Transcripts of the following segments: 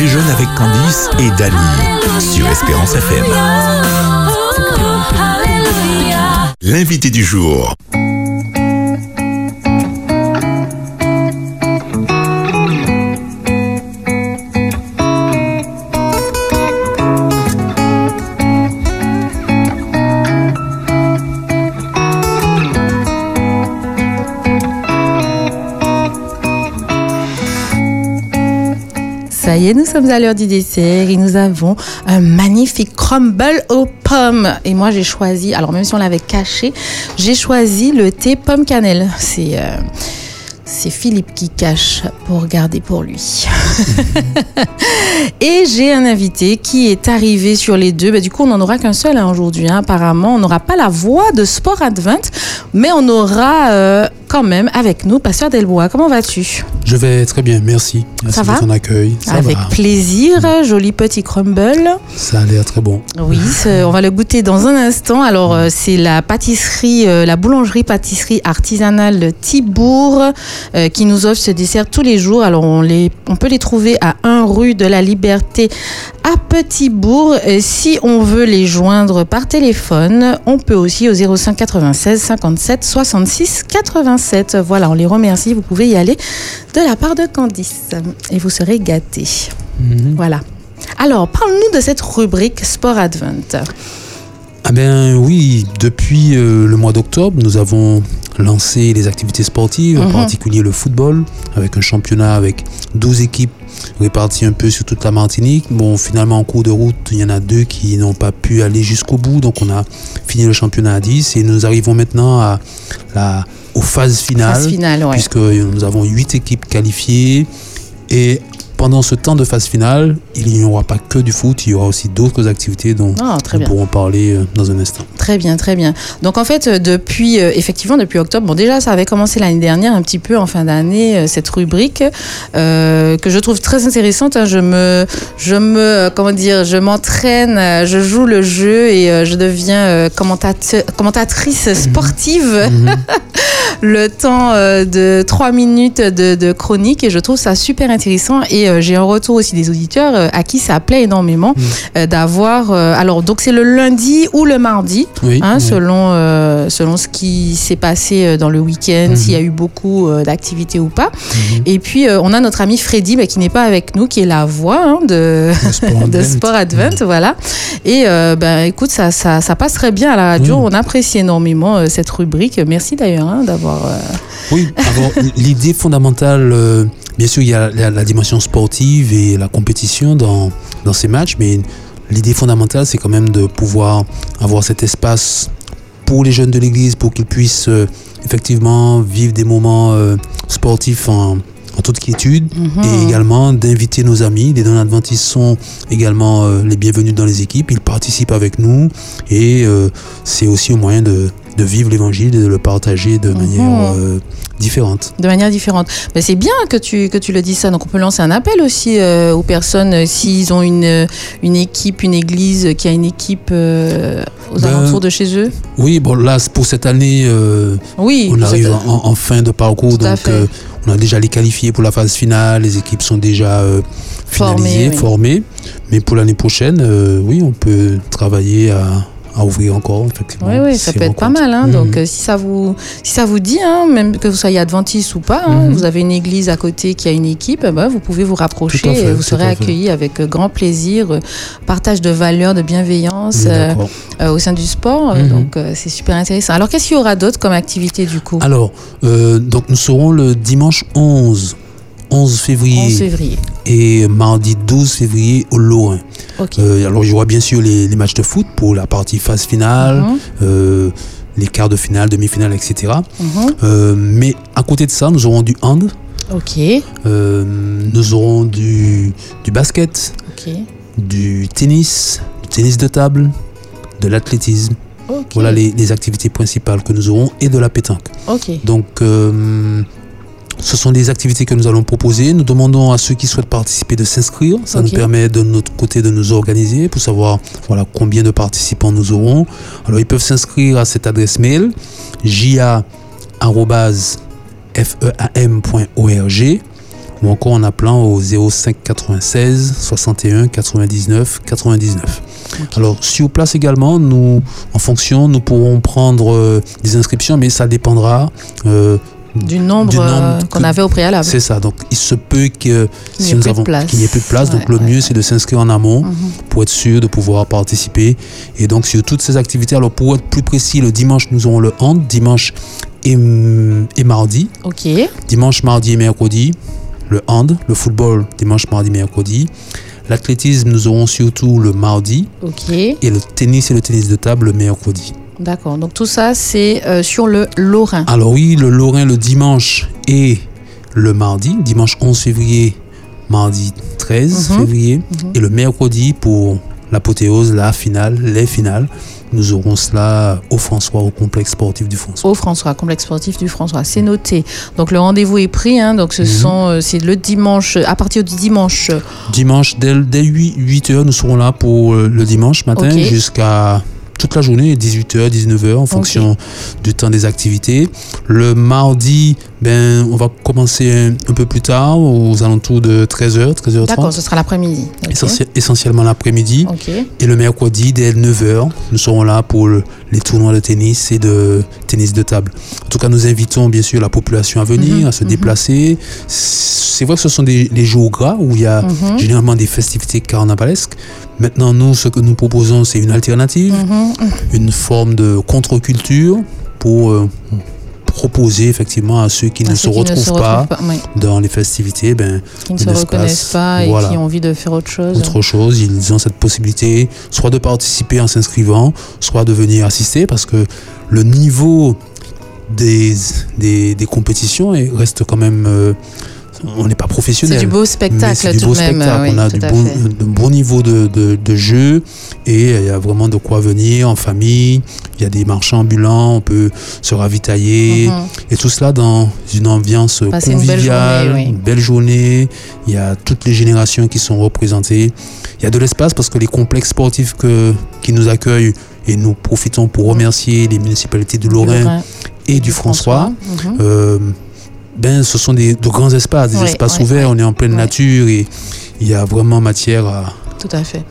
Déjeune avec Candice et Dany sur Espérance FM. L'invité du jour. Ça y est, nous sommes à l'heure du dessert et nous avons un magnifique crumble aux pommes. Et moi, j'ai choisi, alors même si on l'avait caché, j'ai choisi le thé pomme cannelle. C'est euh, Philippe qui cache pour garder pour lui. et j'ai un invité qui est arrivé sur les deux. Bah, du coup, on n'en aura qu'un seul hein, aujourd'hui. hein. Apparemment, on n'aura pas la voix de Sport Advent, mais on aura euh, quand même avec nous Pasteur Delbois. Comment vas-tu? Je vais très bien, merci. Merci Ça de va ton accueil. Ça Avec va. plaisir, joli petit crumble. Ça a l'air très bon. Oui, ce- on va le goûter dans un instant. Alors, euh, c'est la pâtisserie, euh, la boulangerie-pâtisserie artisanale de Thibourg euh, qui nous offre ce dessert tous les jours. Alors, on, les, on peut les trouver à 1 rue de la Liberté à Petitbourg. Et si on veut les joindre par téléphone, on peut aussi au 05 96 57 66 87. Voilà, on les remercie. Vous pouvez y aller de la part de Candice et vous serez gâtés. Mhm. Voilà. Alors, parle-nous de cette rubrique Sport Advent. Ah ben oui, depuis euh, le mois d'octobre, nous avons lancé les activités sportives, en Mhm. particulier le football, avec un championnat avec 12 équipes réparties un peu sur toute la Martinique. Bon, finalement, en cours de route, il y en a deux qui n'ont pas pu aller jusqu'au bout, donc on a fini le championnat à 10 et nous arrivons maintenant à la, aux phases finales. Phase finale, ouais. puisque nous avons huit équipes qualifiées et pendant ce temps de phase finale, il n'y aura pas que du foot, il y aura aussi d'autres activités dont Ah, très nous bien. pourrons parler euh, dans un instant. Très bien, très bien. Donc en fait, euh, depuis euh, effectivement depuis octobre, bon déjà ça avait commencé l'année dernière un petit peu en fin d'année cette rubrique euh, que je trouve très intéressante. hein. Je me, je me, comment dire, je m'entraîne, je joue le jeu et je deviens commentate- commentatrice sportive. le temps de trois minutes de, de chronique et je trouve ça super intéressant et euh, j'ai un retour aussi des auditeurs euh, à qui ça plaît énormément euh, d'avoir alors donc c'est le lundi ou le mardi Oui, hein, oui. selon selon ce qui s'est passé dans le week-end s'il y a eu beaucoup d'activités ou pas Mhm. et puis on a notre ami Freddy bah, qui n'est pas avec nous qui est la voix hein, de sport de Advent. Sport Advent, voilà. Et ben, écoute, ça, ça, ça passe très bien à la radio. On apprécie énormément cette rubrique. Merci d'ailleurs hein, d'avoir. Oui, l'idée fondamentale, bien sûr, il y a la, la dimension sportive et la compétition dans, dans ces matchs, mais l'idée fondamentale, c'est quand même de pouvoir avoir cet espace pour les jeunes de l'Église, pour qu'ils puissent euh, effectivement vivre des moments euh, sportifs en, en toute quiétude, mhm. et également d'inviter nos amis. Les non-adventistes sont également euh, les bienvenus dans les équipes, ils participent avec nous, et c'est aussi un moyen de, de vivre l'évangile et de le partager de manière euh, différente. de manière différente. Mais c'est bien que tu, que tu le dis ça. Donc on peut lancer un appel aussi euh, aux personnes euh, s'ils ont une, une équipe, une église qui a une équipe aux Ben, alentours de chez eux. Oui, bon là pour cette année, Oui. on arrive êtes- en, en fin de parcours, Tout donc on a déjà les qualifiés pour la phase finale, les équipes sont déjà Formées, finalisées, oui. formées. Mais pour l'année prochaine, oui, on peut travailler à, à ouvrir encore, effectivement. Oui, oui, ça peut être pas mal. Hein. Mhm. Donc, euh, si ça vous, si ça vous dit, hein, même que vous soyez adventiste ou pas, hein, Mhm. vous avez une église à côté qui a une équipe, eh ben, vous pouvez vous rapprocher fait, et vous serez accueillis avec euh, grand plaisir, euh, partage de valeurs, de bienveillance Oui, euh, au sein du sport. Mhm. Donc, c'est super intéressant. Alors, qu'est-ce qu'il y aura d'autre comme activité du coup? Alors, donc nous serons le dimanche 11, 11 février 11 février. et mardi 12 février au Lorrain. Ok. Euh, alors, il y aura bien sûr les, les matchs de foot pour la partie phase finale, Mhm, euh, les quarts de finale, demi-finale, etc. mhm. Euh, mais à côté de ça, nous aurons du hand, Ok. euh, nous aurons du, du basket, Ok. du tennis, du tennis de table, de l'athlétisme. Voilà les, les activités principales que nous aurons et de la pétanque. Ok. Donc, euh, ce sont des activités que nous allons proposer. Nous demandons à ceux qui souhaitent participer de s'inscrire. Ça nous permet de notre côté de nous organiser pour savoir voilà, combien de participants nous aurons. Alors, ils peuvent s'inscrire à cette adresse mail ja@feam.org ou encore en appelant au 05 96 61 99 99. Alors sur place également, nous, en fonction, nous pourrons prendre euh, des inscriptions, mais ça dépendra euh, Du nombre, Du nombre euh, qu'on avait au préalable. c'est ça. Donc, il se peut que Qu'il n'y si ait nous plus de avons place. qu'il n'y ait plus de place, donc le ouais, mieux ouais. c'est de s'inscrire en amont Mhm. pour être sûr de pouvoir participer. Et donc sur toutes ces activités, alors pour être plus précis, le dimanche nous aurons le hand, dimanche et, et mardi, Ok. dimanche, mardi et mercredi, le hand, le football dimanche, mardi, mercredi. L'athlétisme, nous aurons surtout le mardi Ok. et le tennis et le tennis de table le mercredi. D'accord. Donc tout ça, c'est euh, sur le Lorrain. Alors oui, le Lorrain le dimanche et le mardi, dimanche 11 février, mardi 13 Mhm. février, Mhm. et le mercredi pour l'apothéose, la finale, les finales. Nous aurons cela au François, au complexe sportif du François. Au François, complexe sportif du François. C'est noté. Donc le rendez-vous est pris. hein. donc ce Mhm. sont, euh, c'est le dimanche, à partir du dimanche. Dimanche, dès, dès 8, h nous serons là pour euh, le dimanche matin jusqu'à toute la journée, 18h, 19h, en fonction du temps des activités. Le mardi, ben, on va commencer un, un peu plus tard, aux alentours de 13h, 13h30. D'accord, ce sera l'après-midi. Essentiellement l'après-midi. Ok. Et le mercredi, dès 9h, nous serons là pour le- les tournois de tennis et de tennis de table. En tout cas, nous invitons bien sûr la population à venir, Mhm, à se mhm. déplacer. C'est vrai que ce sont des, des jours gras où il y a Mhm. généralement des festivités carnavalesques. Maintenant, nous, ce que nous proposons, c'est une alternative, Mhm. une forme de contre-culture pour euh, proposer effectivement à ceux qui ne ceux se qui retrouvent pas oui, dans les festivités, ben, qui ne se espace, reconnaissent pas et voilà. qui ont envie de faire autre chose. autre chose, ils ont cette possibilité soit de participer en s'inscrivant, soit de venir assister parce que le niveau des, des, des compétitions est- reste quand même. euh, on n'est pas professionnel. C'est du beau spectacle c'est du tout beau de même. spectacle. oui, on a tout du bon, de niveau de, de, de jeu et il y a vraiment de quoi venir en famille. Il y a des marchands ambulants, on peut se ravitailler Mhm. et tout cela dans une ambiance Passer une belle conviviale, journée, oui. une belle journée. Il y a toutes les générations qui sont représentées. Il y a de l'espace parce que les complexes sportifs que, qui nous accueillent et nous profitons pour remercier les municipalités du Du Lorrain Lorrain, et du François. Mhm. Euh, ben, ce sont des, de grands espaces, des Ouais, espaces ouais, ouverts, on est en pleine nature et il y a vraiment matière à, Tout à fait.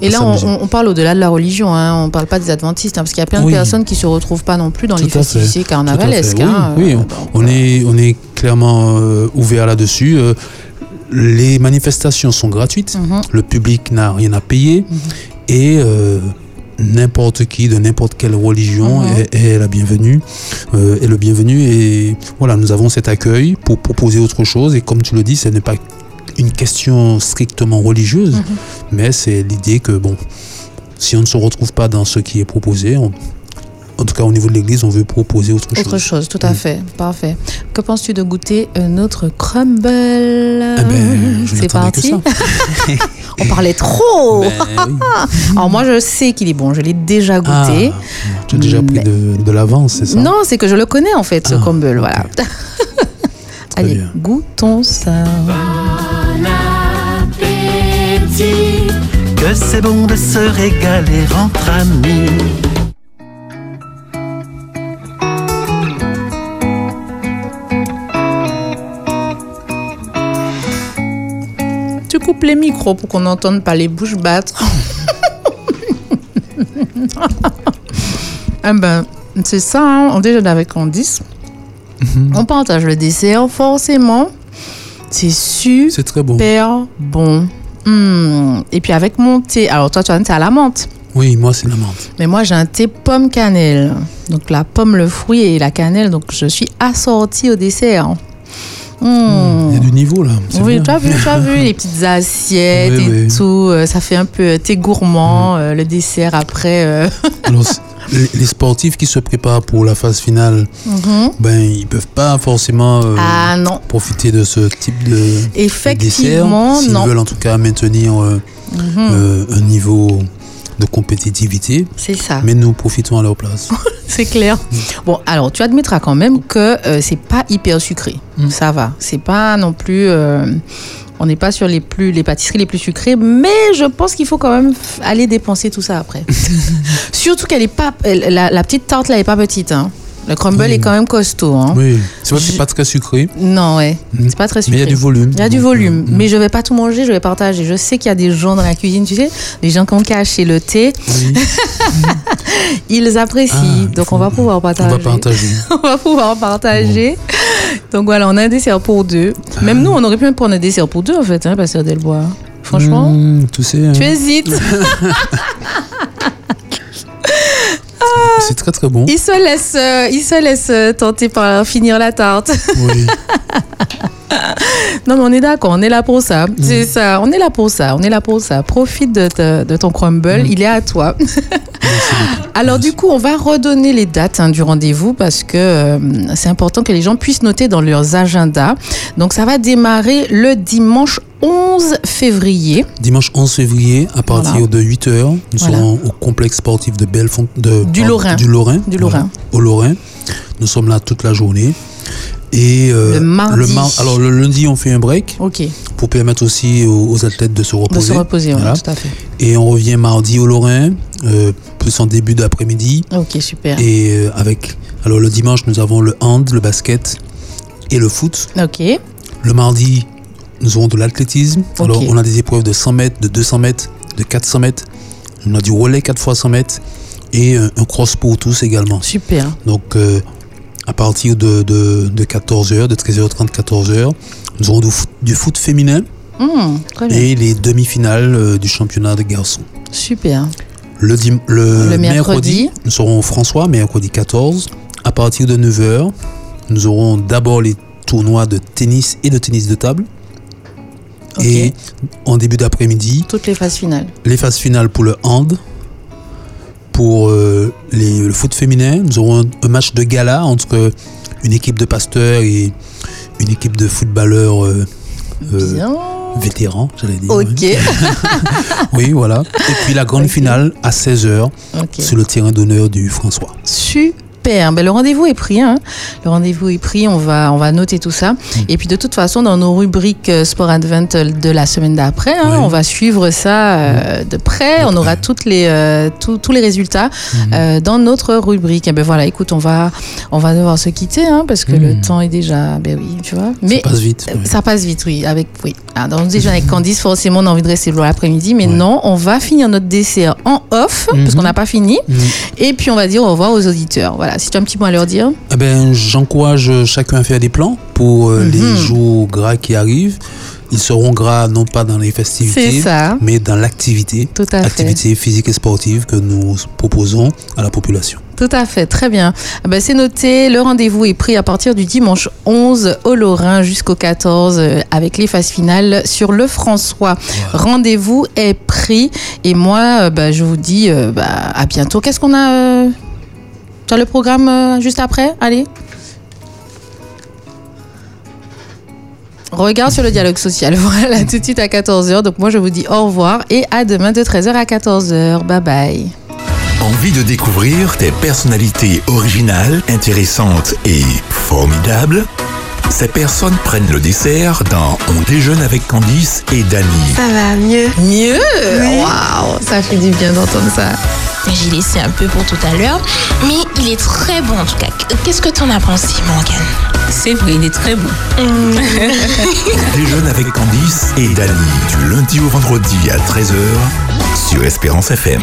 Et là, on, parle au-delà de la religion, hein, on ne parle pas des adventistes, hein, parce qu'il y a plein de personnes qui ne se retrouvent pas non plus dans Tout les festivités carnavalesques. Oui, hein, oui, euh, on, donc, on est, on est clairement euh, ouvert là-dessus. Euh, les manifestations sont gratuites, mhm, le public n'a rien à payer. Mhm. et n'importe qui de n'importe quelle religion Mhm. est, est la bienvenue euh, est le bienvenu et voilà nous avons cet accueil pour proposer autre chose et comme tu le dis ce n'est pas une question strictement religieuse Mhm. mais c'est l'idée que bon si on ne se retrouve pas dans ce qui est proposé on- en tout cas au niveau de l'église on veut proposer autre, Autre chose chose, tout à Mm. fait. Parfait. Que penses-tu de goûter notre crumble? Eh ben, je C'est n'attendais que parti. ça. On parlait trop. Ben oui. Alors moi, je sais qu'il est bon. Je l'ai déjà Ah, goûté. tu as déjà pris Mais- de, de l'avance c'est ça? Non, c'est que je le connais en fait, ce Ah. Voilà. Très Allez, bien. goûtons ça. appétit. Que c'est bon de se régaler entre amis. Tu coupes les micros pour qu'on n'entende pas les bouches battre. eh ben, c'est ça, hein. on déjeune avec Candice. Mhm. On partage le dessert, forcément. C'est super c'est très bon bon. Hmm. Et puis avec mon thé. Alors toi, tu as un thé à la menthe. oui moi c'est la menthe Mais moi, j'ai un thé pomme cannelle. Donc la pomme, le fruit et la cannelle. Donc je suis assortie au dessert. Hmm. il y a du niveau là Oui, tu as vu, tu as vu les petites assiettes Oui, et oui. tout. euh, Ça fait un peu euh, thé gourmand, euh, le dessert après. euh. Alors, les- sportifs qui se préparent pour la phase finale, Mhm. ben, ils peuvent pas forcément euh, Ah non, profiter de ce type de, de dessert. effectivement, S'ils veulent en tout cas maintenir Mhm. euh, un niveau de compétitivité, C'est ça, mais nous profitons à leur place. c'est clair. Bon, alors tu admettras quand même que euh, c'est pas hyper sucré. Mm. Ça va. C'est pas non plus. euh, on n'est pas sur les plus les pâtisseries les plus sucrées, mais je pense qu'il faut quand même aller dépenser tout ça après. Surtout qu'elle est pas, la petite tarte là elle est pas petite. Hein. Le crumble est quand même costaud. Hein. Oui, c'est Je- pas très sucré, Non, ouais. Mm. C'est pas très mais sucré. il y a du volume. Il y a du volume, euh, mais je vais pas tout manger, je vais partager. Je sais qu'il y a des gens dans la cuisine, tu sais, des gens qui ont caché le thé, oui, ils apprécient, Ah, donc faut- on va pouvoir on partager. va partager. on va pouvoir partager. Donc voilà, on a un dessert pour deux. Même nous, on aurait pu même prendre un dessert pour deux en fait, hein, Pasteur Delbois. Franchement, Mmh, tu sais, hein, tu hésites. c'est très très bon. il se laisse, euh, il se laisse euh, tenter par finir la tarte. Oui. Non, mais on est d'accord, on est là pour ça. Mm. C'est ça, on est là pour ça, on est là pour ça. Profite de, te- de ton crumble, Mm. il est à toi. Merci. Alors du coup, on va redonner les dates hein, du rendez-vous parce que euh, c'est important que les gens puissent noter dans leurs agendas. Donc ça va démarrer le dimanche 11 février. Dimanche 11 février, à partir Voilà. de 8h, nous Voilà. serons au complexe sportif de Bellefont, de, Du Lorrain. Du Lorrain. Du voilà, Lorrain. au Lorrain. Nous sommes là toute la journée. Et euh, Le mardi. alors le lundi, on fait un break de pour permettre aussi aux, aux athlètes de se reposer. se reposer, Voilà. tout à fait. Et on revient mardi au Lorrain, euh, plus en début d'après-midi. Ok, super. Et euh, avec. Alors le dimanche, nous avons le hand, le basket et le foot. Ok, Le mardi, nous aurons de l'athlétisme. Alors, on a des épreuves de 100 mètres, de 200 mètres, de 400 mètres. On a du relais 4 fois 100 mètres et un, un cross pour tous également. super. Donc, euh, à partir de, de, de 14h, de 13h30, 14h, nous aurons du foot, du foot féminin Hmm, et les demi-finales euh, du championnat de garçons. Super. Le, dim- le, Le mercredi. mercredi, nous serons au François, mercredi 14. À partir de 9h, nous aurons d'abord les tournois de tennis et de tennis de table. Et en début d'après-midi, Toutes les phases finales. les phases finales pour le hand. Pour euh, les- le foot féminin, nous aurons un, un match de gala entre une équipe de pasteurs et une équipe de footballeurs euh, euh, vétérans, j'allais dire. Ok. Oui. Oui, voilà. Et puis la grande finale à 16h ok. sur le terrain d'honneur du François. Super. Ben, le rendez-vous est pris. Hein. Le rendez-vous est pris. On va, on va noter tout ça. Et puis de toute façon, dans nos rubriques euh, Sport Advent de la semaine d'après, hein, Oui. on va suivre ça euh, de près. De on aura près. toutes les, euh, tous- tous les résultats euh, dans notre rubrique. Et ben voilà, écoute, on va, on va devoir se quitter hein, parce que le temps est déjà. Ben oui, tu vois. Mais Ça passe vite. euh, oui. ça passe vite, oui. Avec, oui. Ah, donc déjà avec Candice, forcément, on a envie de rester l'après-midi, mais Ouais. non, on va finir notre dessert en off parce Mhm. qu'on n'a pas fini. Et puis on va dire au revoir aux auditeurs. Voilà. Si tu as un petit mot à leur dire. Eh ben, j'encourage chacun à faire des plans pour euh, Mhm. les jours gras qui arrivent. Ils seront gras non pas dans les festivités, ça. mais dans l'activité, fait. activité physique et sportive que nous proposons à la population. Tout à fait, très bien. Ah ben, c'est noté, le rendez-vous est pris à partir du dimanche 11 au Lorrain jusqu'au 14 euh, avec les phases finales sur le François. Rendez-vous est pris et moi, euh, bah, je vous dis bah, à bientôt. Qu'est-ce qu'on a Tu as le programme euh, juste après? Allez. Regarde sur le dialogue social. Voilà, tout de suite à 14h. Donc moi, je vous dis au revoir et à demain de 13h à 14h. Bye bye. Envie de découvrir des personnalités originales, intéressantes et formidables? Ces personnes prennent le dessert dans On déjeune avec Candice et Dany. Ça va mieux. Mieux Waouh, ça fait du bien d'entendre ça. J'ai laissé un peu pour tout à l'heure, mais il est très bon en tout cas. Qu'est-ce que t'en as pensé, Morgane? C'est vrai, il est très bon. On déjeune avec Candice et Dany du lundi au vendredi à 13h sur Espérance FM.